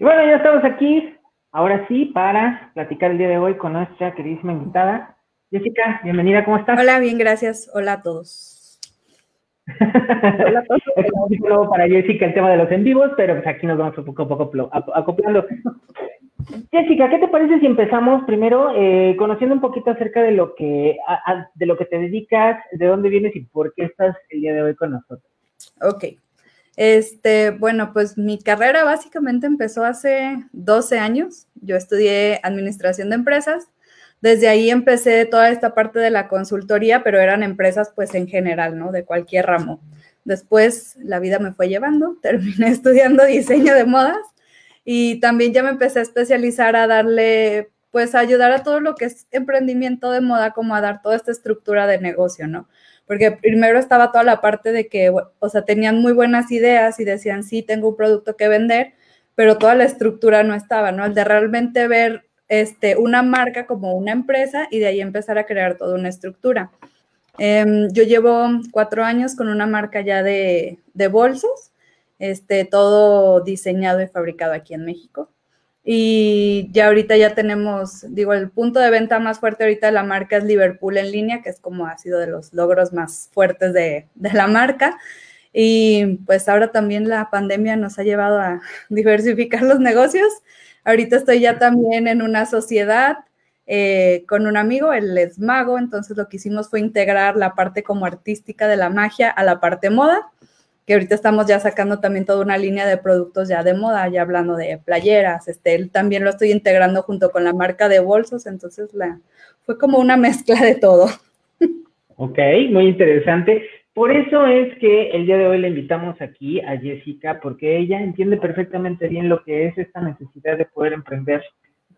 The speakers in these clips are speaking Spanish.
Y bueno, ya estamos aquí, ahora sí, para platicar el día de hoy con nuestra queridísima invitada. Jessica, bienvenida, ¿cómo estás? Hola, bien, gracias. Hola a todos. Hola a todos. es un para Jessica el tema de los en vivos, pero pues aquí nos vamos un poco a poco acoplando. Jessica, ¿qué te parece si empezamos primero eh, conociendo un poquito acerca de lo que de lo que te dedicas, de dónde vienes y por qué estás el día de hoy con nosotros? Ok. Este, bueno, pues mi carrera básicamente empezó hace 12 años. Yo estudié administración de empresas. Desde ahí empecé toda esta parte de la consultoría, pero eran empresas pues en general, ¿no? De cualquier ramo. Después la vida me fue llevando, terminé estudiando diseño de modas y también ya me empecé a especializar a darle, pues a ayudar a todo lo que es emprendimiento de moda, como a dar toda esta estructura de negocio, ¿no? Porque primero estaba toda la parte de que, o sea, tenían muy buenas ideas y decían, sí, tengo un producto que vender, pero toda la estructura no estaba, ¿no? El de realmente ver este, una marca como una empresa y de ahí empezar a crear toda una estructura. Em, yo llevo cuatro años con una marca ya de, de bolsos, este, todo diseñado y fabricado aquí en México. Y ya ahorita ya tenemos, digo, el punto de venta más fuerte ahorita de la marca es Liverpool en línea, que es como ha sido de los logros más fuertes de, la marca. Y pues ahora también la pandemia nos ha llevado a diversificar los negocios. Ahorita estoy ya también en una sociedad eh, con un amigo, él es mago, entonces lo que hicimos fue integrar la parte como artística de la magia a la parte moda que ahorita estamos ya sacando también toda una línea de productos ya de moda, ya hablando de playeras, este, también lo estoy integrando junto con la marca de bolsos, entonces la, fue como una mezcla de todo. Ok, muy interesante. Por eso es que el día de hoy le invitamos aquí a Jessica, porque ella entiende perfectamente bien lo que es esta necesidad de poder emprender,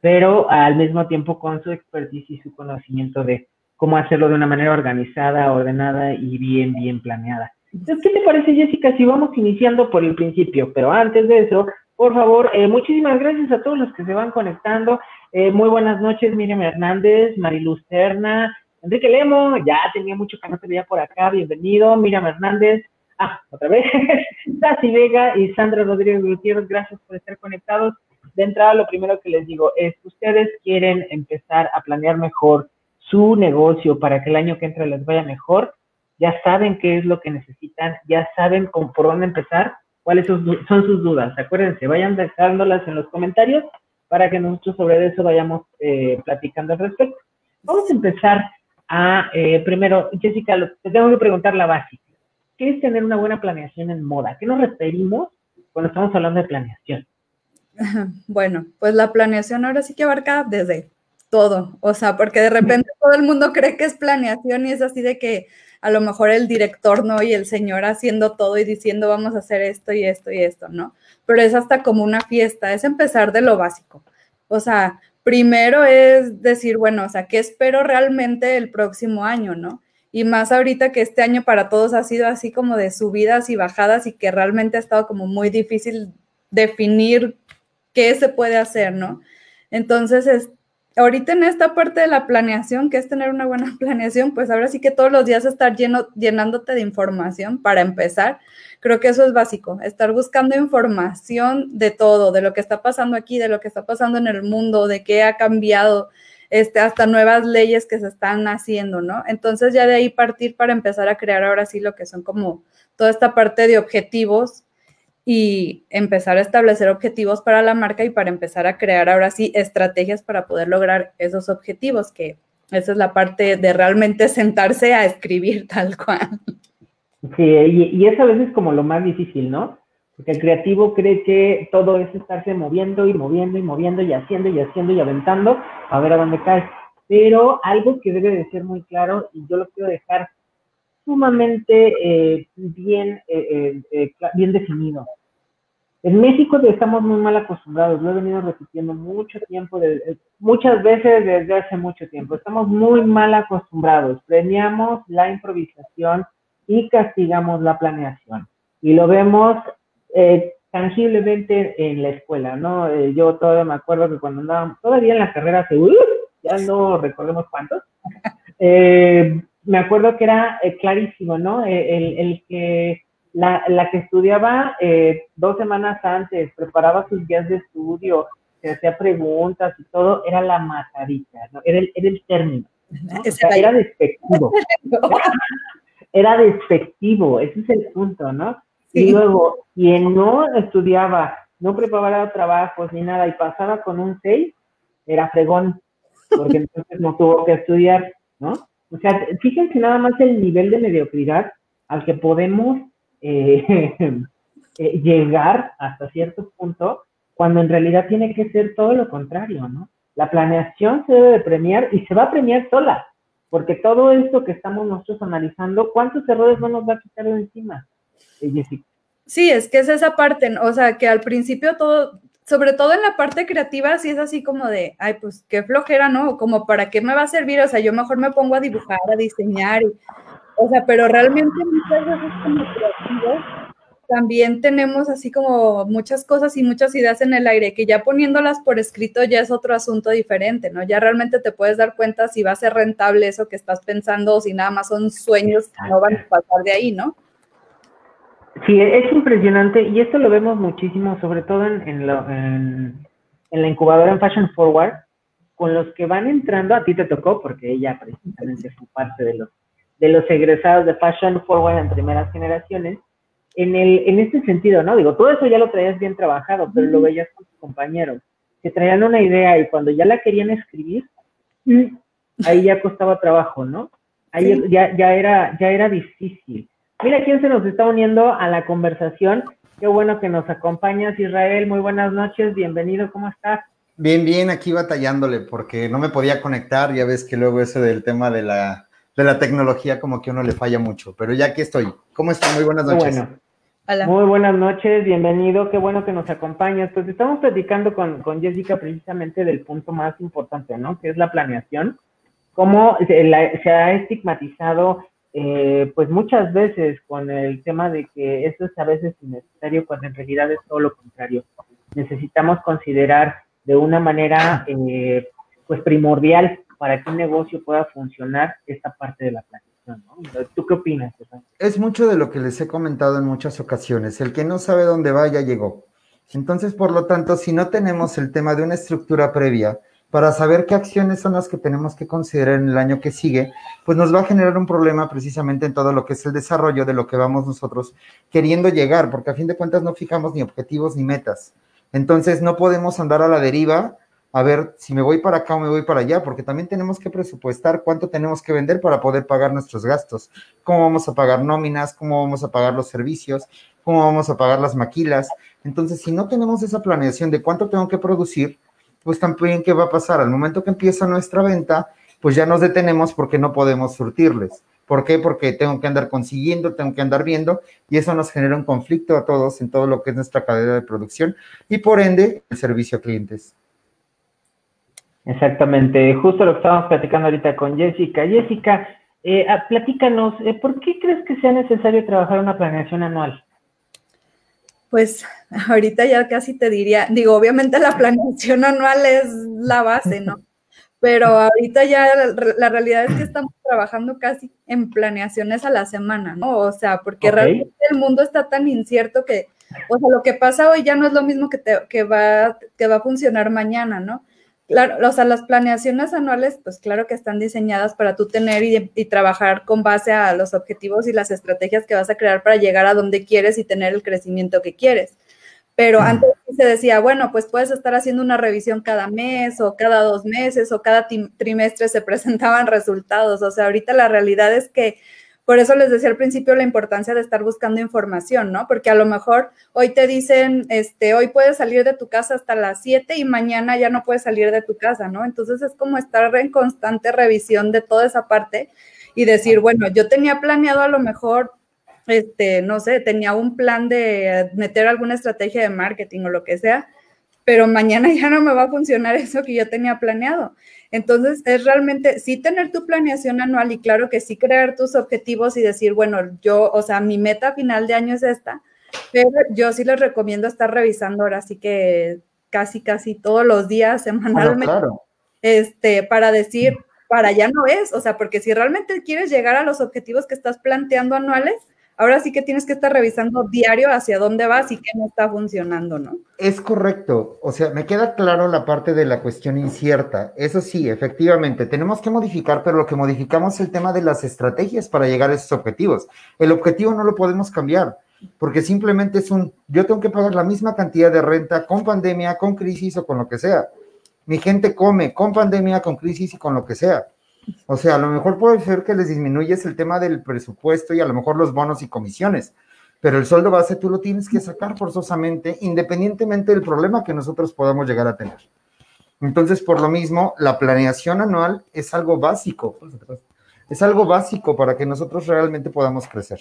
pero al mismo tiempo con su expertise y su conocimiento de cómo hacerlo de una manera organizada, ordenada y bien, bien planeada. ¿Qué te parece, Jessica, si vamos iniciando por el principio? Pero antes de eso, por favor, eh, muchísimas gracias a todos los que se van conectando. Eh, muy buenas noches, Miriam Hernández, Mariluz Terna, Enrique Lemo, ya tenía mucho que no te veía por acá, bienvenido, Miriam Hernández, ah, otra vez, Tati Vega y Sandra Rodríguez Gutiérrez, gracias por estar conectados. De entrada, lo primero que les digo es, ustedes quieren empezar a planear mejor su negocio para que el año que entra les vaya mejor, ya saben qué es lo que necesitan, ya saben con, por dónde empezar, cuáles son, sus dudas. Acuérdense, vayan dejándolas en los comentarios para que nosotros sobre eso vayamos eh, platicando al respecto. Vamos a empezar a, eh, primero, Jessica, te tengo que preguntar la básica. ¿Qué es tener una buena planeación en moda? ¿Qué nos referimos cuando estamos hablando de planeación? Bueno, pues la planeación ahora sí que abarca desde todo, o sea, porque de repente todo el mundo cree que es planeación y es así de que a lo mejor el director, ¿no? Y el señor haciendo todo y diciendo vamos a hacer esto y esto y esto, ¿no? Pero es hasta como una fiesta, es empezar de lo básico. O sea, primero es decir, bueno, o sea, ¿qué espero realmente el próximo año, ¿no? Y más ahorita que este año para todos ha sido así como de subidas y bajadas y que realmente ha estado como muy difícil definir qué se puede hacer, ¿no? Entonces, es, ahorita en esta parte de la planeación, que es tener una buena planeación, pues ahora sí que todos los días estar lleno, llenándote de información para empezar. Creo que eso es básico, estar buscando información de todo, de lo que está pasando aquí, de lo que está pasando en el mundo, de qué ha cambiado, este, hasta nuevas leyes que se están haciendo, ¿no? Entonces ya de ahí partir para empezar a crear ahora sí lo que son como toda esta parte de objetivos y empezar a establecer objetivos para la marca y para empezar a crear ahora sí estrategias para poder lograr esos objetivos, que esa es la parte de realmente sentarse a escribir tal cual. Sí, y, es a veces como lo más difícil, ¿no? Porque el creativo cree que todo es estarse moviendo y moviendo y moviendo y haciendo y haciendo y aventando a ver a dónde cae. Pero algo que debe de ser muy claro, y yo lo quiero dejar sumamente eh, bien, eh, eh, bien definido. En México estamos muy mal acostumbrados, lo he venido repitiendo mucho tiempo, muchas veces desde hace mucho tiempo. Estamos muy mal acostumbrados, premiamos la improvisación y castigamos la planeación. Y lo vemos tangiblemente en la escuela, ¿no? yo todavía me acuerdo que cuando andábamos, todavía en la carrera, ya no recordemos cuántos, me acuerdo que era eh, clarísimo, ¿no? Eh, el, que la, la que estudiaba eh, dos semanas antes, preparaba sus días de estudio, se hacía preguntas y todo, era la matadita, ¿no? era, el, era el término. ¿no? O sea, era despectivo. era despectivo, ese es el punto, ¿no? Sí. Y luego, quien no estudiaba, no preparaba trabajos ni nada y pasaba con un 6, era fregón, porque entonces no tuvo que estudiar, ¿no? O sea, fíjense nada más el nivel de mediocridad al que podemos eh, eh, llegar hasta cierto punto, cuando en realidad tiene que ser todo lo contrario, ¿no? La planeación se debe de premiar y se va a premiar sola, porque todo esto que estamos nosotros analizando, ¿cuántos errores no nos va a quitar de encima, eh, Jessica? Sí, es que es esa parte, o sea, que al principio todo, sobre todo en la parte creativa, sí es así como de, ay, pues qué flojera, ¿no? Como para qué me va a servir, o sea, yo mejor me pongo a dibujar, a diseñar, y, o sea, pero realmente muchas veces como creativos también tenemos así como muchas cosas y muchas ideas en el aire que ya poniéndolas por escrito ya es otro asunto diferente, ¿no? Ya realmente te puedes dar cuenta si va a ser rentable eso que estás pensando o si nada más son sueños que no van a pasar de ahí, ¿no? Sí, es impresionante y esto lo vemos muchísimo, sobre todo en, en, lo, en, en, la incubadora en Fashion Forward, con los que van entrando, a ti te tocó porque ella precisamente fue parte de los, de los egresados de Fashion Forward en primeras generaciones, en, el, en este sentido, ¿no? Digo, todo eso ya lo traías bien trabajado, pero lo veías con tus compañeros, que traían una idea y cuando ya la querían escribir, ahí ya costaba trabajo, ¿no? Ahí sí. ya, ya, era, ya era difícil. Mira quién se nos está uniendo a la conversación. Qué bueno que nos acompañas, Israel. Muy buenas noches, bienvenido, ¿cómo estás? Bien, bien, aquí batallándole porque no me podía conectar. Ya ves que luego ese del tema de la, de la tecnología como que a uno le falla mucho, pero ya aquí estoy. ¿Cómo están? Muy buenas noches. Bueno. Hola. Muy buenas noches, bienvenido, qué bueno que nos acompañas. Pues estamos platicando con, con Jessica precisamente del punto más importante, ¿no? Que es la planeación. Cómo se, la, se ha estigmatizado eh, pues muchas veces con el tema de que esto es a veces innecesario, cuando en realidad es todo lo contrario. Necesitamos considerar de una manera eh, pues primordial para que un negocio pueda funcionar esta parte de la planeación. ¿no? ¿Tú qué opinas? Es mucho de lo que les he comentado en muchas ocasiones. El que no sabe dónde va ya llegó. Entonces, por lo tanto, si no tenemos el tema de una estructura previa, para saber qué acciones son las que tenemos que considerar en el año que sigue, pues nos va a generar un problema precisamente en todo lo que es el desarrollo de lo que vamos nosotros queriendo llegar, porque a fin de cuentas no fijamos ni objetivos ni metas. Entonces no podemos andar a la deriva a ver si me voy para acá o me voy para allá, porque también tenemos que presupuestar cuánto tenemos que vender para poder pagar nuestros gastos, cómo vamos a pagar nóminas, cómo vamos a pagar los servicios, cómo vamos a pagar las maquilas. Entonces, si no tenemos esa planeación de cuánto tengo que producir, pues también qué va a pasar al momento que empieza nuestra venta, pues ya nos detenemos porque no podemos surtirles. ¿Por qué? Porque tengo que andar consiguiendo, tengo que andar viendo y eso nos genera un conflicto a todos en todo lo que es nuestra cadena de producción y por ende el servicio a clientes. Exactamente, justo lo que estábamos platicando ahorita con Jessica. Jessica, eh, platícanos, eh, ¿por qué crees que sea necesario trabajar una planeación anual? Pues ahorita ya casi te diría, digo, obviamente la planeación anual es la base, ¿no? Pero ahorita ya la, la realidad es que estamos trabajando casi en planeaciones a la semana, ¿no? O sea, porque okay. realmente el mundo está tan incierto que, o sea, lo que pasa hoy ya no es lo mismo que, te, que, va, que va a funcionar mañana, ¿no? Claro, o sea, las planeaciones anuales, pues claro que están diseñadas para tú tener y, y, trabajar con base a los objetivos y las estrategias que vas a crear para llegar a donde quieres y tener el crecimiento que quieres. Pero antes se decía, bueno, pues puedes estar haciendo una revisión cada mes o cada dos meses o cada trimestre se presentaban resultados. O sea, ahorita la realidad es que por eso les decía al principio la importancia de estar buscando información, ¿no? Porque a lo mejor hoy te dicen, este, hoy puedes salir de tu casa hasta las 7 y mañana ya no puedes salir de tu casa, ¿no? Entonces es como estar en constante revisión de toda esa parte y decir, bueno, yo tenía planeado a lo mejor, este, no sé, tenía un plan de meter alguna estrategia de marketing o lo que sea, pero mañana ya no me va a funcionar eso que yo tenía planeado. Entonces, es realmente sí tener tu planeación anual y claro que sí crear tus objetivos y decir, bueno, yo, o sea, mi meta final de año es esta, pero yo sí les recomiendo estar revisando ahora sí que casi, casi todos los días, semanalmente, bueno, claro. este, para decir, para allá no es, o sea, porque si realmente quieres llegar a los objetivos que estás planteando anuales, ahora sí que tienes que estar revisando diario hacia dónde vas y qué no está funcionando, ¿no? Es correcto, o sea, me queda claro la parte de la cuestión incierta. Eso sí, efectivamente, tenemos que modificar, pero lo que modificamos es el tema de las estrategias para llegar a esos objetivos. El objetivo no lo podemos cambiar, porque simplemente es un, yo tengo que pagar la misma cantidad de renta con pandemia, con crisis o con lo que sea. Mi gente come con pandemia, con crisis y con lo que sea. O sea, a lo mejor puede ser que les disminuyes el tema del presupuesto y a lo mejor los bonos y comisiones, pero el sueldo base tú lo tienes que sacar forzosamente, independientemente del problema que nosotros podamos llegar a tener. Entonces, por lo mismo, la planeación anual es algo básico, es algo básico para que nosotros realmente podamos crecer.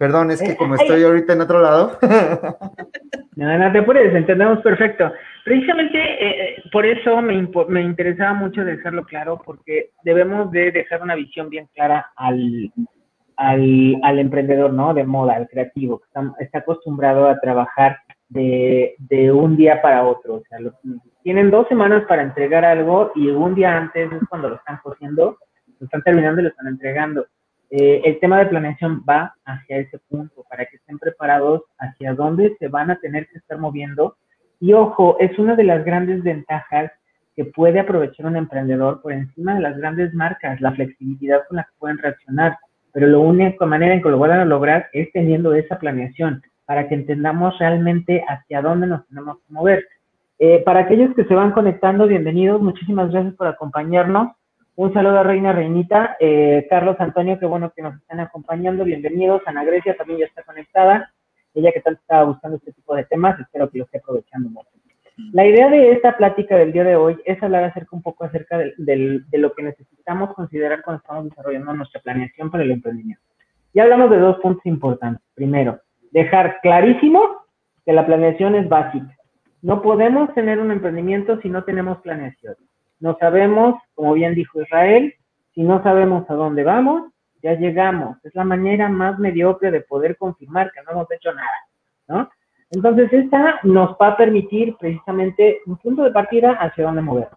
Perdón, es que como estoy ahorita en otro lado. no, no te apures, entendemos perfecto. Precisamente eh, eh, por eso me, me, interesaba mucho dejarlo claro, porque debemos de dejar una visión bien clara al, al, al emprendedor, ¿no? De moda, al creativo, que está, acostumbrado a trabajar de, de, un día para otro. O sea, tienen dos semanas para entregar algo y un día antes es cuando lo están cogiendo, lo están terminando y lo están entregando. Eh, el tema de planeación va hacia ese punto, para que estén preparados hacia dónde se van a tener que estar moviendo y ojo, es una de las grandes ventajas que puede aprovechar un emprendedor por encima de las grandes marcas, la flexibilidad con la que pueden reaccionar. Pero la única manera en que lo van a lograr es teniendo esa planeación para que entendamos realmente hacia dónde nos tenemos que mover. Eh, para aquellos que se van conectando, bienvenidos, muchísimas gracias por acompañarnos. Un saludo a Reina Reinita, eh, Carlos Antonio, qué bueno que nos están acompañando, bienvenidos. Ana Grecia también ya está conectada ella que tanto estaba buscando este tipo de temas, espero que lo esté aprovechando mucho. La idea de esta plática del día de hoy es hablar acerca un poco acerca de, lo que necesitamos considerar cuando estamos desarrollando nuestra planeación para el emprendimiento. Ya hablamos de dos puntos importantes. Primero, dejar clarísimo que la planeación es básica. No podemos tener un emprendimiento si no tenemos planeación. No sabemos, como bien dijo Israel, si no sabemos a dónde vamos, ya llegamos. Es la manera más mediocre de poder confirmar que no hemos hecho nada, ¿no? Entonces, esta nos va a permitir precisamente un punto de partida hacia dónde mover.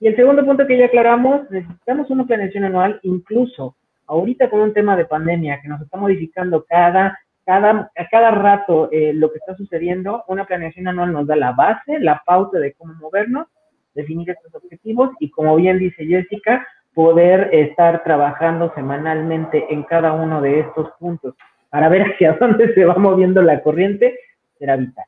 Y el segundo punto que ya aclaramos, necesitamos una planeación anual, incluso ahorita con un tema de pandemia que nos está modificando cada, cada, a cada rato eh, lo que está sucediendo, una planeación anual nos da la base, la pauta de cómo movernos, definir estos objetivos y como bien dice Jessica, poder estar trabajando semanalmente en cada uno de estos puntos para ver hacia dónde se va moviendo la corriente, será vital.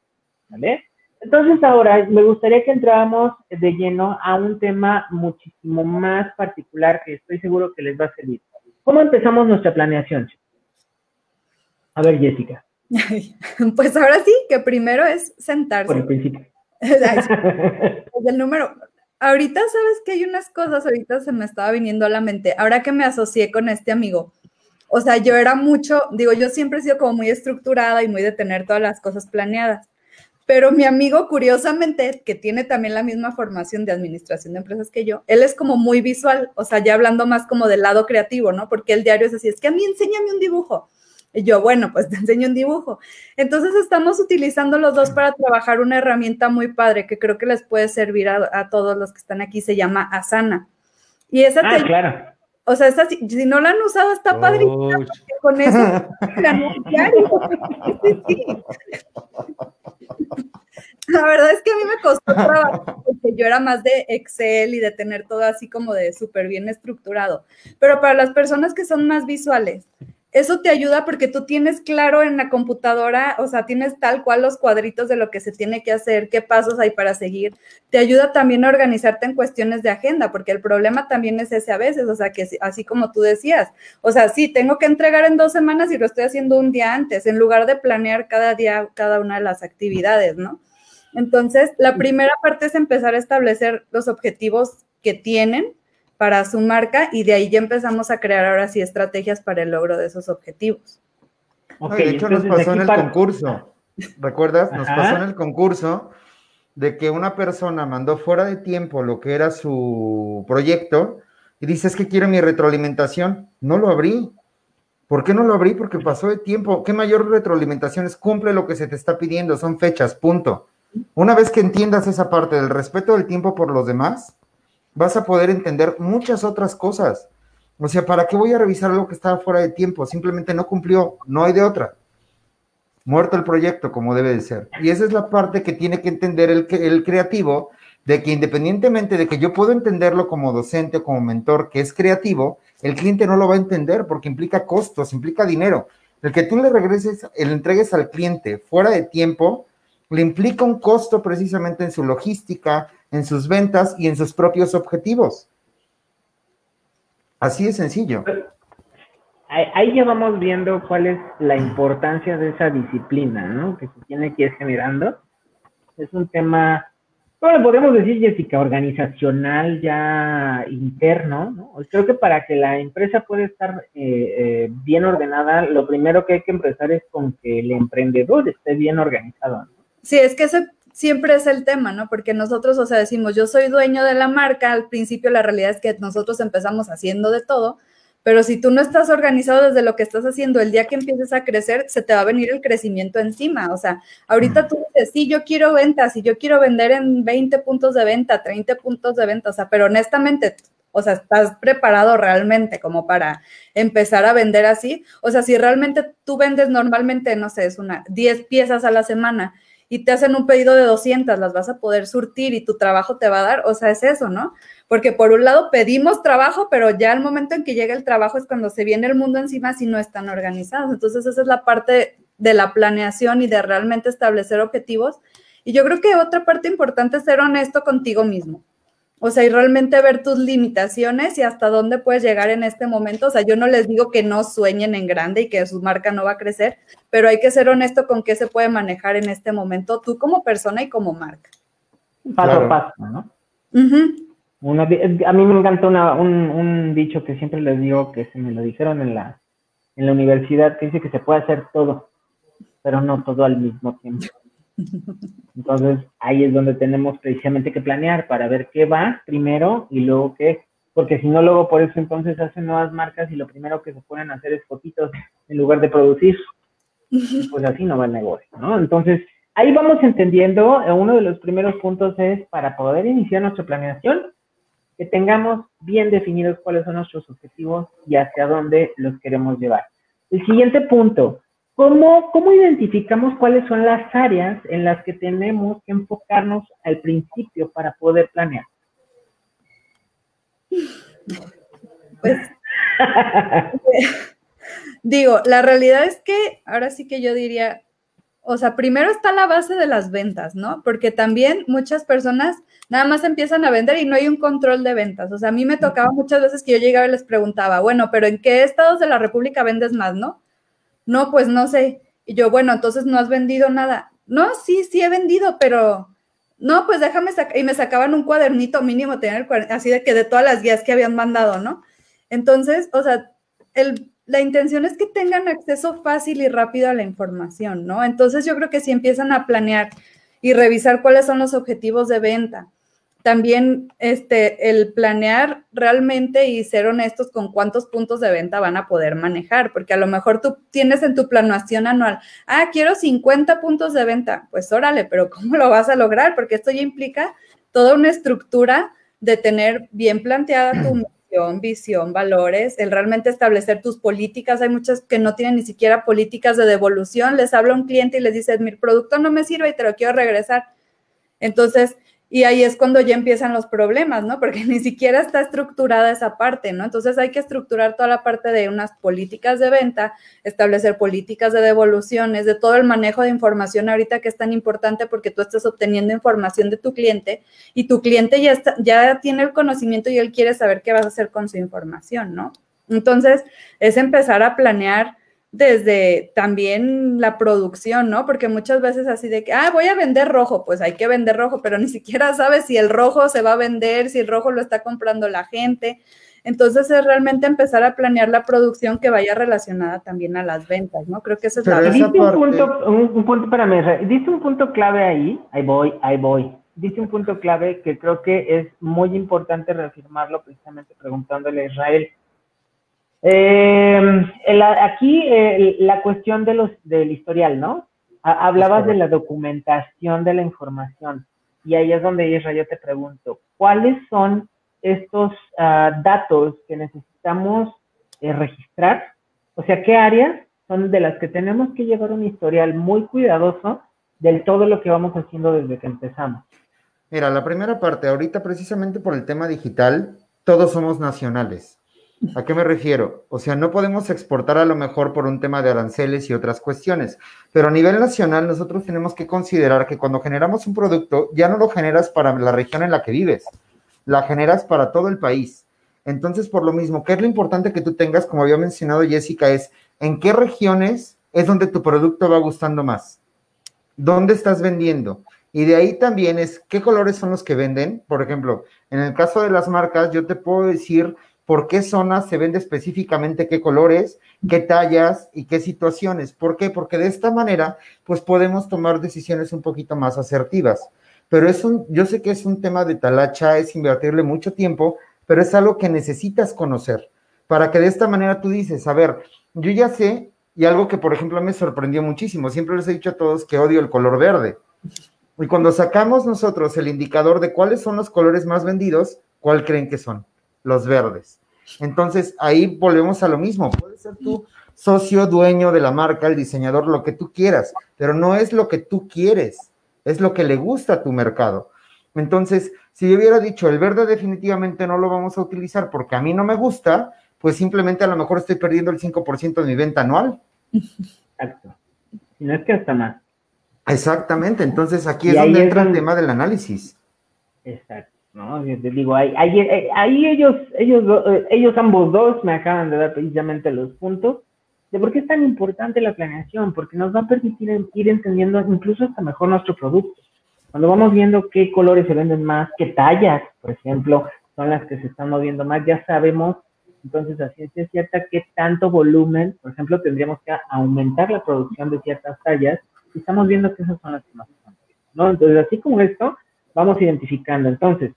¿Vale? Entonces ahora me gustaría que entráramos de lleno a un tema muchísimo más particular que estoy seguro que les va a servir. ¿Cómo empezamos nuestra planeación? A ver, Jessica. Pues ahora sí, que primero es sentarse. Por el principio. el número, ahorita sabes que hay unas cosas, ahorita se me estaba viniendo a la mente, ahora que me asocié con este amigo. O sea, yo era mucho, digo, yo siempre he sido como muy estructurada y muy de tener todas las cosas planeadas. Pero mi amigo, curiosamente, que tiene también la misma formación de administración de empresas que yo, él es como muy visual, o sea, ya hablando más como del lado creativo, ¿no? Porque el diario es así, es que a mí enséñame un dibujo. Y yo, bueno, pues te enseño un dibujo. Entonces estamos utilizando los dos para trabajar una herramienta muy padre que creo que les puede servir a, todos los que están aquí, se llama Asana. Y esa ah, claro. O sea, esa, si, no la han usado, está padre. Con eso, La verdad es que a mí me costó trabajo porque yo era más de Excel y de tener todo así como de súper bien estructurado. Pero para las personas que son más visuales, eso te ayuda porque tú tienes claro en la computadora, o sea, tienes tal cual los cuadritos de lo que se tiene que hacer, qué pasos hay para seguir. Te ayuda también a organizarte en cuestiones de agenda, porque el problema también es ese a veces, o sea, que así como tú decías, o sea, sí, tengo que entregar en dos semanas y lo estoy haciendo un día antes, en lugar de planear cada día cada una de las actividades, ¿no? Entonces, la primera parte es empezar a establecer los objetivos que tienen para su marca y de ahí ya empezamos a crear ahora sí estrategias para el logro de esos objetivos. de hecho, nos pasó en el concurso. ¿Recuerdas? Nos pasó en el concurso de que una persona mandó fuera de tiempo lo que era su proyecto y dice, es que quiero mi retroalimentación. No lo abrí. ¿Por qué no lo abrí? Porque pasó de tiempo. ¿Qué mayor retroalimentación es? Cumple lo que se te está pidiendo, son fechas, punto. Una vez que entiendas esa parte del respeto del tiempo por los demás, vas a poder entender muchas otras cosas. O sea, ¿para qué voy a revisar algo que estaba fuera de tiempo? Simplemente no cumplió, no hay de otra. Muerto el proyecto, como debe de ser. Y esa es la parte que tiene que entender el, el creativo, de que independientemente de que yo puedo entenderlo como docente o como mentor, que es creativo, el cliente no lo va a entender porque implica costos, implica dinero. El que tú le regreses, le entregues al cliente fuera de tiempo, le implica un costo precisamente en su logística, en sus ventas y en sus propios objetivos. Así de sencillo. Ahí ya vamos viendo cuál es la importancia de esa disciplina, ¿no? Que se tiene que ir generando. Es un tema, bueno, podemos decir, Jessica, organizacional ya interno, ¿no? Creo que para que la empresa pueda estar eh, eh, bien ordenada, lo primero que hay que empezar es con que el emprendedor esté bien organizado, ¿no? Sí, es que ese siempre es el tema, ¿no? Porque nosotros, o sea, decimos, yo soy dueño de la marca, al principio la realidad es que nosotros empezamos haciendo de todo, pero si tú no estás organizado desde lo que estás haciendo, el día que empieces a crecer, se te va a venir el crecimiento encima. O sea, ahorita tú dices, sí, yo quiero ventas y yo quiero vender en 20 puntos de venta, 30 puntos de venta, o sea, pero honestamente, o sea, ¿estás preparado realmente como para empezar a vender así? O sea, si realmente tú vendes normalmente, no sé, es una 10 piezas a la semana y te hacen un pedido de 200, las vas a poder surtir y tu trabajo te va a dar, o sea, es eso, ¿no? Porque por un lado pedimos trabajo, pero ya el momento en que llega el trabajo es cuando se viene el mundo encima si no están organizados. Entonces esa es la parte de la planeación y de realmente establecer objetivos. Y yo creo que otra parte importante es ser honesto contigo mismo. O sea, y realmente ver tus limitaciones y hasta dónde puedes llegar en este momento. O sea, yo no les digo que no sueñen en grande y que su marca no va a crecer, pero hay que ser honesto con qué se puede manejar en este momento tú como persona y como marca. Paso a paso, ¿no? a mí me encanta un, dicho que siempre les digo que se me lo dijeron en la, en la universidad, que dice que se puede hacer todo, pero no todo al mismo tiempo. Entonces, ahí es donde tenemos precisamente que planear para ver qué va primero y luego qué, porque si no, luego por eso entonces hacen nuevas marcas y lo primero que se pueden hacer es fotitos en lugar de producir. Pues así no va el negocio, ¿no? Entonces, ahí vamos entendiendo, uno de los primeros puntos es para poder iniciar nuestra planeación, que tengamos bien definidos cuáles son nuestros objetivos y hacia dónde los queremos llevar. El siguiente punto, ¿Cómo, ¿Cómo identificamos cuáles son las áreas en las que tenemos que enfocarnos al principio para poder planear? Pues, digo, la realidad es que ahora sí que yo diría, o sea, primero está la base de las ventas, ¿no? Porque también muchas personas nada más empiezan a vender y no hay un control de ventas. O sea, a mí me tocaba muchas veces que yo llegaba y les preguntaba, bueno, pero ¿en qué estados de la República vendes más, no? No, pues no sé. Y yo, bueno, entonces no has vendido nada. No, sí, sí he vendido, pero no, pues déjame sacar. Y me sacaban un cuadernito mínimo, tener así de que de todas las guías que habían mandado, ¿no? Entonces, o sea, la intención es que tengan acceso fácil y rápido a la información, ¿no? Entonces yo creo que si empiezan a planear y revisar cuáles son los objetivos de venta, también este, el planear realmente y ser honestos con cuántos puntos de venta van a poder manejar, porque a lo mejor tú tienes en tu planeación anual, ah, quiero 50 puntos de venta, pues órale, pero ¿cómo lo vas a lograr? Porque esto ya implica toda una estructura de tener bien planteada tu misión, visión, valores, el realmente establecer tus políticas. Hay muchas que no tienen ni siquiera políticas de devolución. Les habla un cliente y les dice, mi producto no me sirve y te lo quiero regresar. Entonces, y ahí es cuando ya empiezan los problemas, ¿no? Porque ni siquiera está estructurada esa parte, ¿no? Entonces hay que estructurar toda la parte de unas políticas de venta, establecer políticas de devoluciones, de todo el manejo de información ahorita que es tan importante porque tú estás obteniendo información de tu cliente y tu cliente ya, está, ya tiene el conocimiento y él quiere saber qué vas a hacer con su información, ¿no? Entonces es empezar a planear desde también la producción, ¿no? Porque muchas veces así de que, ah, voy a vender rojo, pues hay que vender rojo, pero ni siquiera sabes si el rojo se va a vender, si el rojo lo está comprando la gente. Entonces es realmente empezar a planear la producción que vaya relacionada también a las ventas, ¿no? Creo que esa es la... Dice un punto, un, punto, espérame, dice un punto clave ahí, ahí voy, ahí voy. Dice un punto clave que creo que es muy importante reafirmarlo precisamente preguntándole a Israel eh, aquí eh, la cuestión de los, del historial, ¿no? Hablabas de la documentación de la información y ahí es donde Isra yo te pregunto, ¿cuáles son estos ah, datos que necesitamos eh, registrar? O sea, ¿qué áreas son de las que tenemos que llevar un historial muy cuidadoso del todo lo que vamos haciendo desde que empezamos? Mira, la primera parte, ahorita precisamente por el tema digital, todos somos nacionales. ¿A qué me refiero? O sea, no podemos exportar a lo mejor por un tema de aranceles y otras cuestiones, pero a nivel nacional nosotros tenemos que considerar que cuando generamos un producto ya no lo generas para la región en la que vives, la generas para todo el país. Entonces, por lo mismo, ¿qué es lo importante que tú tengas, como había mencionado Jessica, es en qué regiones es donde tu producto va gustando más? ¿Dónde estás vendiendo? Y de ahí también es qué colores son los que venden. Por ejemplo, en el caso de las marcas, yo te puedo decir por qué zonas se vende específicamente qué colores, qué tallas y qué situaciones. ¿Por qué? Porque de esta manera, pues podemos tomar decisiones un poquito más asertivas. Pero es un, yo sé que es un tema de talacha, es invertirle mucho tiempo, pero es algo que necesitas conocer para que de esta manera tú dices, a ver, yo ya sé, y algo que por ejemplo me sorprendió muchísimo, siempre les he dicho a todos que odio el color verde. Y cuando sacamos nosotros el indicador de cuáles son los colores más vendidos, ¿cuál creen que son? Los verdes. Entonces, ahí volvemos a lo mismo. Puedes ser tú socio, dueño de la marca, el diseñador, lo que tú quieras, pero no es lo que tú quieres, es lo que le gusta a tu mercado. Entonces, si yo hubiera dicho el verde definitivamente no lo vamos a utilizar porque a mí no me gusta, pues simplemente a lo mejor estoy perdiendo el 5% de mi venta anual. Exacto. Si no es que hasta más. Exactamente, entonces aquí es donde entra el tema del análisis. Exacto. ¿No? Te digo, ahí, ahí, ellos, ellos, eh, ellos ambos dos me acaban de dar precisamente los puntos de por qué es tan importante la planeación, porque nos va a permitir ir entendiendo incluso hasta mejor nuestro producto. Cuando vamos viendo qué colores se venden más, qué tallas, por ejemplo, son las que se están moviendo más, ya sabemos, entonces a ciencia cierta, qué tanto volumen, por ejemplo, tendríamos que aumentar la producción de ciertas tallas, y estamos viendo que esas son las que más están ¿no? Entonces, así como esto, vamos identificando. Entonces,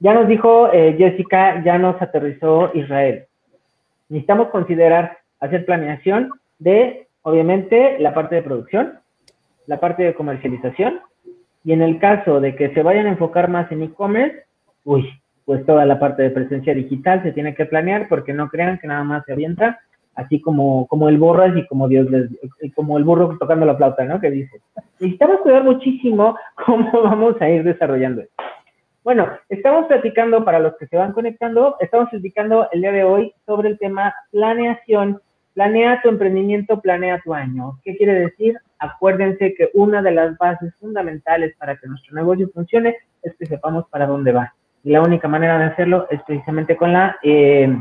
ya nos dijo eh, Jessica, ya nos aterrizó Israel. Necesitamos considerar hacer planeación de, obviamente, la parte de producción, la parte de comercialización, y en el caso de que se vayan a enfocar más en e-commerce, uy, pues toda la parte de presencia digital se tiene que planear porque no crean que nada más se avienta, así como, como el borras y como Dios les, como el burro tocando la flauta, ¿no? Que dice. Necesitamos cuidar muchísimo cómo vamos a ir desarrollando esto. Bueno, estamos platicando, para los que se van conectando, estamos platicando el día de hoy sobre el tema planeación. Planea tu emprendimiento, planea tu año. ¿Qué quiere decir? Acuérdense que una de las bases fundamentales para que nuestro negocio funcione es que sepamos para dónde va. Y la única manera de hacerlo es precisamente con la, eh,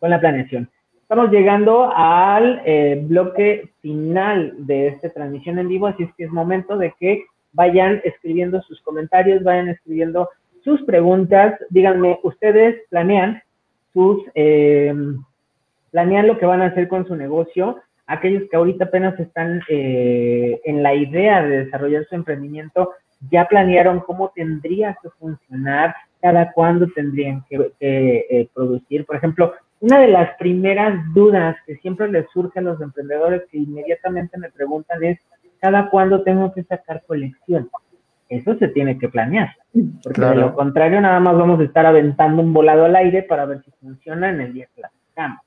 con la planeación. Estamos llegando al eh, bloque final de esta transmisión en vivo, así es que es momento de que vayan escribiendo sus comentarios, vayan escribiendo sus preguntas. Díganme, ¿ustedes planean sus, eh, planean lo que van a hacer con su negocio? Aquellos que ahorita apenas están eh, en la idea de desarrollar su emprendimiento, ya planearon cómo tendría que funcionar, cada cuándo tendrían que, eh, producir. Por ejemplo, una de las primeras dudas que siempre les surge a los emprendedores que inmediatamente me preguntan es, cada cuándo tengo que sacar colección. Eso se tiene que planear, porque de lo contrario nada más vamos a estar aventando un volado al aire para ver si funciona en el día que la sacamos.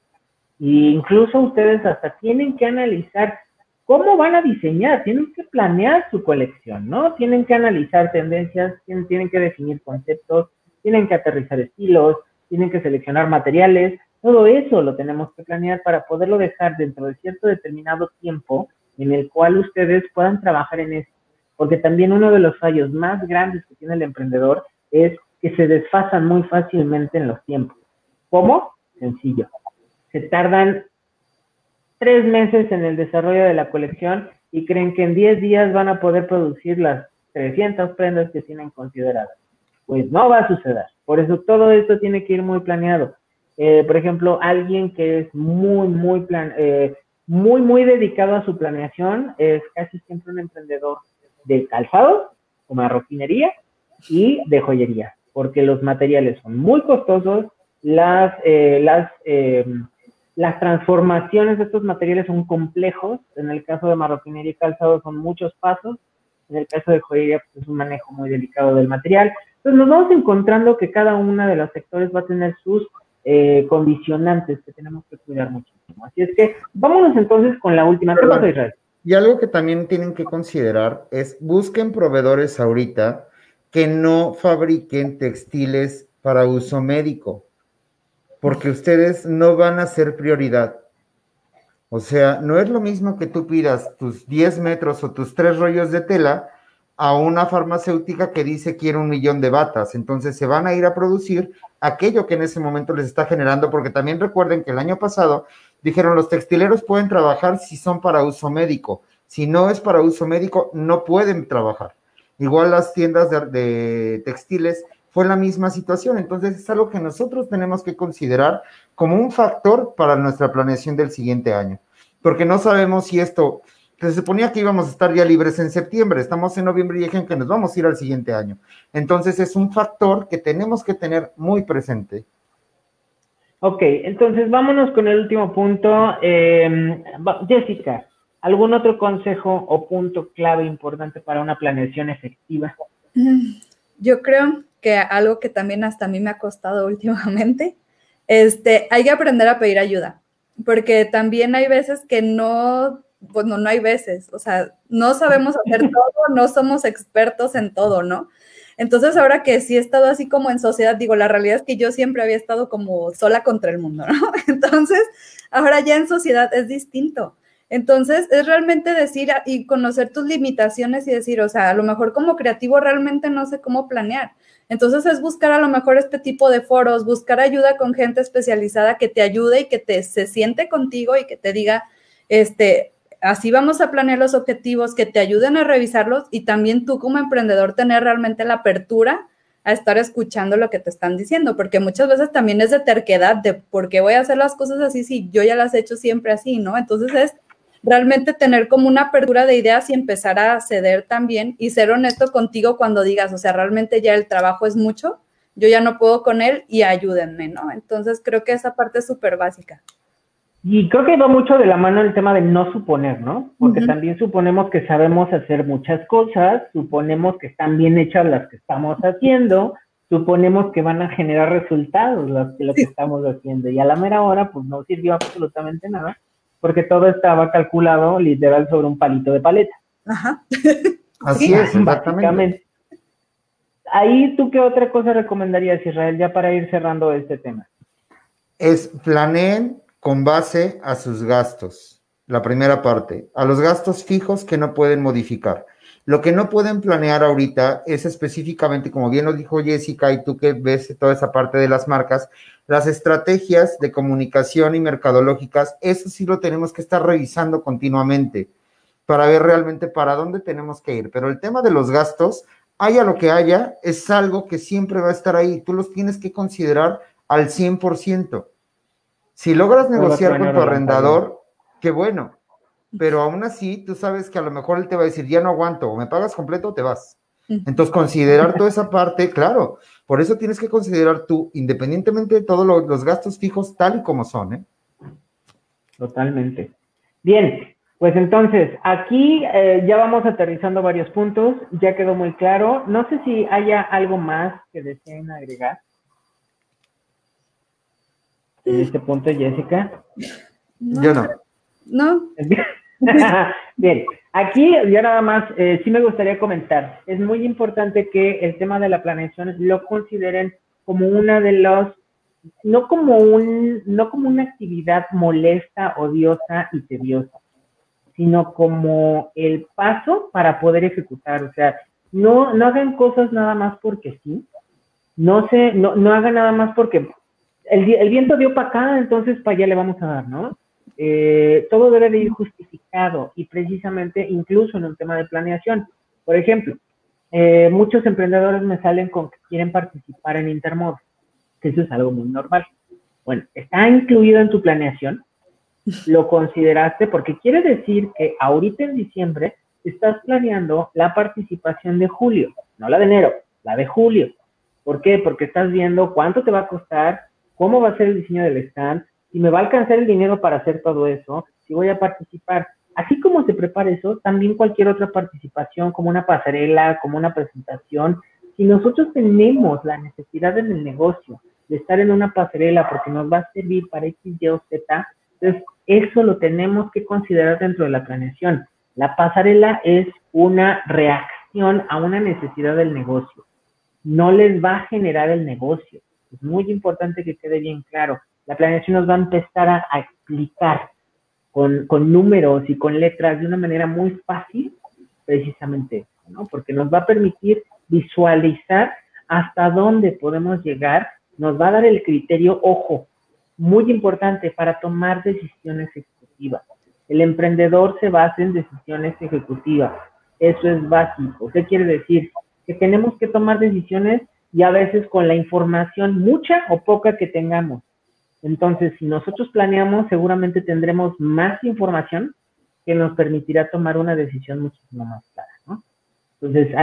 Y incluso ustedes hasta tienen que analizar cómo van a diseñar, tienen que planear su colección, ¿no? Tienen que analizar tendencias, tienen, tienen que definir conceptos, tienen que aterrizar estilos, tienen que seleccionar materiales, todo eso lo tenemos que planear para poderlo dejar dentro de cierto determinado tiempo en el cual ustedes puedan trabajar en eso. Porque también uno de los fallos más grandes que tiene el emprendedor es que se desfasan muy fácilmente en los tiempos. ¿Cómo? Sencillo. Se tardan tres meses en el desarrollo de la colección y creen que en 10 días van a poder producir las 300 prendas que tienen consideradas. Pues no va a suceder. Por eso todo esto tiene que ir muy planeado. Eh, por ejemplo, alguien que es muy, muy plan, eh, muy, muy dedicado a su planeación. Es casi siempre un emprendedor de calzado, o marroquinería y de joyería, porque los materiales son muy costosos, las, eh, las, em, las transformaciones de estos materiales son complejos. En el caso de marroquinería y calzado son muchos pasos. En el caso de joyería pues, es un manejo muy delicado del material. Entonces nos vamos encontrando que cada uno de los sectores va a tener sus eh, condicionantes que tenemos que cuidar muchísimo. Así es que vámonos entonces con la última pregunta, Israel. Y algo que también tienen que considerar es busquen proveedores ahorita que no fabriquen textiles para uso médico, porque ustedes no van a ser prioridad. O sea, no es lo mismo que tú pidas tus 10 metros o tus tres rollos de tela a una farmacéutica que dice quiere un millón de batas. Entonces se van a ir a producir aquello que en ese momento les está generando, porque también recuerden que el año pasado dijeron los textileros pueden trabajar si son para uso médico. Si no es para uso médico, no pueden trabajar. Igual las tiendas de, de textiles fue la misma situación. Entonces es algo que nosotros tenemos que considerar como un factor para nuestra planeación del siguiente año, porque no sabemos si esto se suponía que íbamos a estar ya libres en septiembre, estamos en noviembre y dijeron que nos vamos a ir al siguiente año. Entonces es un factor que tenemos que tener muy presente. Ok, entonces vámonos con el último punto. Em, Jessica, ¿algún otro consejo o punto clave importante para una planeación efectiva? Yo creo que algo que también hasta a mí me ha costado últimamente, este, hay que aprender a pedir ayuda, porque también hay veces que no bueno, no hay veces, o sea, no sabemos hacer todo, no somos expertos en todo, ¿no? Entonces, ahora que sí he estado así como en sociedad, digo, la realidad es que yo siempre había estado como sola contra el mundo, ¿no? Entonces, ahora ya en sociedad es distinto. Entonces, es realmente decir y conocer tus limitaciones y decir, o sea, a lo mejor como creativo realmente no sé cómo planear. Entonces, es buscar a lo mejor este tipo de foros, buscar ayuda con gente especializada que te ayude y que te se siente contigo y que te diga, este, Así vamos a planear los objetivos que te ayuden a revisarlos y también tú como emprendedor tener realmente la apertura a estar escuchando lo que te están diciendo, porque muchas veces también es de terquedad, de por qué voy a hacer las cosas así si yo ya las he hecho siempre así, ¿no? Entonces es realmente tener como una apertura de ideas y empezar a ceder también y ser honesto contigo cuando digas, o sea, realmente ya el trabajo es mucho, yo ya no puedo con él y ayúdenme, ¿no? Entonces creo que esa parte es súper básica. Y creo que va mucho de la mano el tema de no suponer, ¿no? Porque también suponemos que sabemos hacer muchas cosas, suponemos que están bien hechas las que estamos haciendo, suponemos que van a generar resultados las, lo que estamos haciendo. Y a la mera hora, pues no sirvió absolutamente nada, porque todo estaba calculado literal sobre un palito de paleta. Ajá. Así es, básicamente. Ahí, ¿tú qué otra cosa recomendarías, Israel, ya para ir cerrando este tema? Es planeen con base a sus gastos. La primera parte, a los gastos fijos que no pueden modificar. Lo que no pueden planear ahorita es específicamente, como bien lo dijo Jessica y tú que ves toda esa parte de las marcas, las estrategias de comunicación y mercadológicas, eso sí lo tenemos que estar revisando continuamente para ver realmente para dónde tenemos que ir. Pero el tema de los gastos, haya lo que haya, es algo que siempre va a estar ahí. Tú los tienes que considerar al 100%. Si logras negociar con tu arrendador, qué bueno, pero aún así tú sabes que a lo mejor él te va a decir, ya no aguanto, o me pagas completo o te vas. Entonces, considerar toda esa parte, claro, por eso tienes que considerar tú, independientemente de todos los gastos fijos, tal y como son. ¿eh? Totalmente. Bien, pues entonces, aquí eh, ya vamos aterrizando varios puntos, ya quedó muy claro. No sé si haya algo más que deseen agregar en este punto, Jessica? Yo no. No. Bien, aquí ya nada más, eh, sí me gustaría comentar, es muy importante que el tema de la planeación lo consideren como una de los, no como un, no como una actividad molesta, odiosa y tediosa, sino como el paso para poder ejecutar, o sea, no, no hagan cosas nada más porque sí, no se, no, no hagan nada más porque el, viento dio para acá, entonces para allá le vamos a dar, ¿no? Eh, todo debe de ir justificado y precisamente incluso en un tema de planeación. Por ejemplo, eh, muchos emprendedores me salen con que quieren participar en Intermod, que eso es algo muy normal. Bueno, está incluido en tu planeación, lo consideraste porque quiere decir que ahorita en diciembre estás planeando la participación de julio, no la de enero, la de julio. ¿Por qué? Porque estás viendo cuánto te va a costar, cómo va a ser el diseño del stand, si me va a alcanzar el dinero para hacer todo eso, si voy a participar. Así como se prepara eso, también cualquier otra participación, como una pasarela, como una presentación, si nosotros tenemos la necesidad en el negocio de estar en una pasarela porque nos va a servir para X, Y o Z, entonces eso lo tenemos que considerar dentro de la planeación. La pasarela es una reacción a una necesidad del negocio. No les va a generar el negocio. Es muy importante que quede bien claro. La planeación nos va a empezar a, explicar con, con, números y con letras de una manera muy fácil precisamente ¿no? Porque nos va a permitir visualizar hasta dónde podemos llegar, nos va a dar el criterio, ojo, muy importante para tomar decisiones ejecutivas. El emprendedor se basa en decisiones ejecutivas. Eso es básico. ¿Qué quiere decir? Que tenemos que tomar decisiones y a veces con la información, mucha o poca que tengamos. Entonces, si nosotros planeamos, seguramente tendremos más información que nos permitirá tomar una decisión muchísimo más clara, ¿no? Entonces,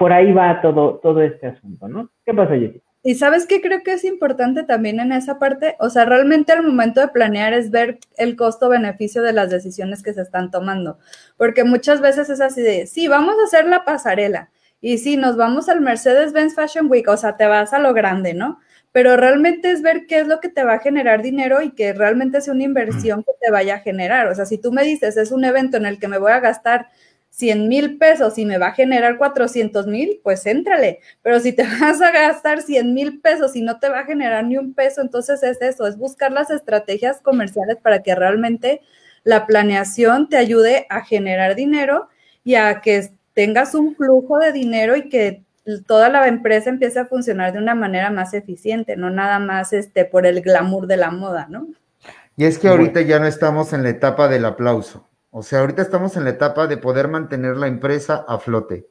por ahí va todo, todo este asunto, ¿no? ¿Qué pasa, Jessica? Y sabes qué creo que es importante también en esa parte, o sea, realmente al momento de planear es ver el costo-beneficio de las decisiones que se están tomando, porque muchas veces es así de, sí, vamos a hacer la pasarela, y sí, nos vamos al Mercedes-Benz Fashion Week, o sea, te vas a lo grande, ¿no? Pero realmente es ver qué es lo que te va a generar dinero y que realmente sea una inversión que te vaya a generar. O sea, si tú me dices, es un evento en el que me voy a gastar 100 mil pesos y me va a generar 400 mil, pues éntrale. Pero si te vas a gastar 100 mil pesos y no te va a generar ni un peso, entonces es eso, es buscar las estrategias comerciales para que realmente la planeación te ayude a generar dinero y a que tengas un flujo de dinero y que toda la empresa empiece a funcionar de una manera más eficiente, no nada más este por el glamour de la moda, ¿no? Y es que ahorita ya no estamos en la etapa del aplauso. O sea, ahorita estamos en la etapa de poder mantener la empresa a flote.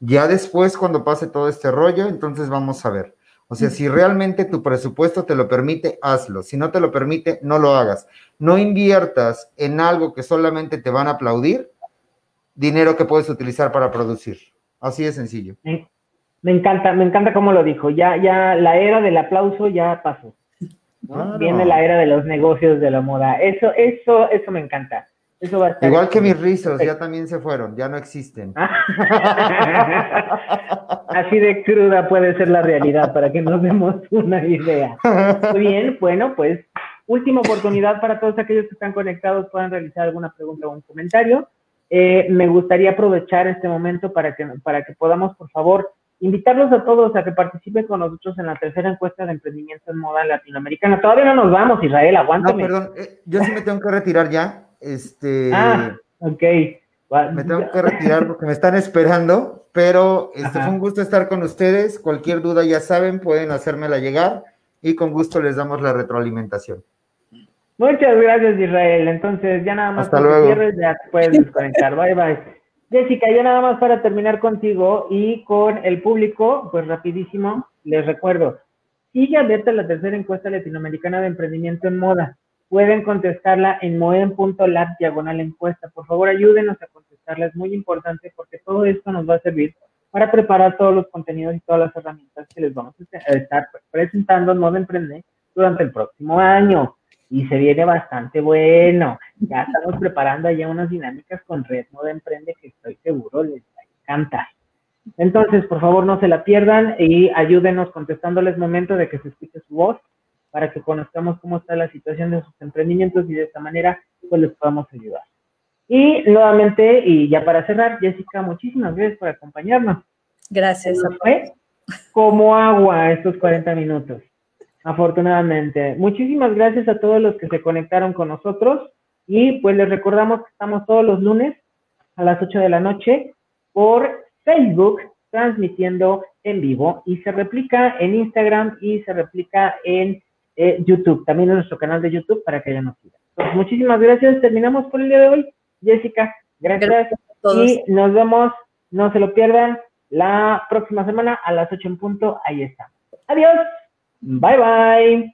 Ya después, cuando pase todo este rollo, entonces vamos a ver. O sea, si realmente tu presupuesto te lo permite, hazlo. Si no te lo permite, no lo hagas. No inviertas en algo que solamente te van a aplaudir, dinero que puedes utilizar para producir. Así de sencillo. Me, encanta, me encanta cómo lo dijo. Ya, ya la era del aplauso ya pasó. Viene la era de los negocios de la moda. Eso, eso, eso me encanta. Igual que mis rizos, ya también se fueron, ya no existen. Así de cruda puede ser la realidad para que nos demos una idea. Muy bien, bueno, pues última oportunidad para todos aquellos que están conectados, puedan realizar alguna pregunta o un comentario. Eh, me gustaría aprovechar este momento para que, para que podamos, por favor, invitarlos a todos a que participen con nosotros en la tercera encuesta de emprendimiento en moda latinoamericana. Todavía no nos vamos, Israel, aguántame. No, perdón, eh, yo sí me tengo que retirar ya. Este. Ah, ok. Me tengo que retirar porque me están esperando, pero este, fue un gusto estar con ustedes. Cualquier duda ya saben, pueden hacérmela llegar y con gusto les damos la retroalimentación. Muchas gracias, Israel. Entonces, ya nada más Hasta luego. Cierres, ya puedes desconectar. bye, bye. Jessica, ya nada más para terminar contigo y con el público, pues rapidísimo, les recuerdo, sigue abierta la tercera encuesta latinoamericana de emprendimiento en moda pueden contestarla en moen.lab diagonal encuesta. Por favor, ayúdenos a contestarla, es muy importante porque todo esto nos va a servir para preparar todos los contenidos y todas las herramientas que les vamos a estar presentando en Modo Emprende durante el próximo año. Y se viene bastante bueno. Ya estamos preparando allá unas dinámicas con Red Modo Emprende que estoy seguro les va a encantar. Entonces, por favor, no se la pierdan y ayúdenos contestándoles momento de que se escuche su voz para que conozcamos cómo está la situación de sus emprendimientos y de esta manera pues les podamos ayudar. Y nuevamente, y ya para cerrar, Jessica, muchísimas gracias por acompañarnos. Gracias. Fue como agua estos 40 minutos, afortunadamente. Muchísimas gracias a todos los que se conectaron con nosotros y pues les recordamos que estamos todos los lunes a las 8 de la noche por Facebook transmitiendo en vivo y se replica en Instagram y se replica en eh, YouTube, también en nuestro canal de YouTube para que ya nos sigan. muchísimas gracias. Terminamos por el día de hoy. Jessica, gracias. Y nos vemos, no se lo pierdan, la próxima semana a las 8 en punto. Ahí está. Adiós. Bye bye.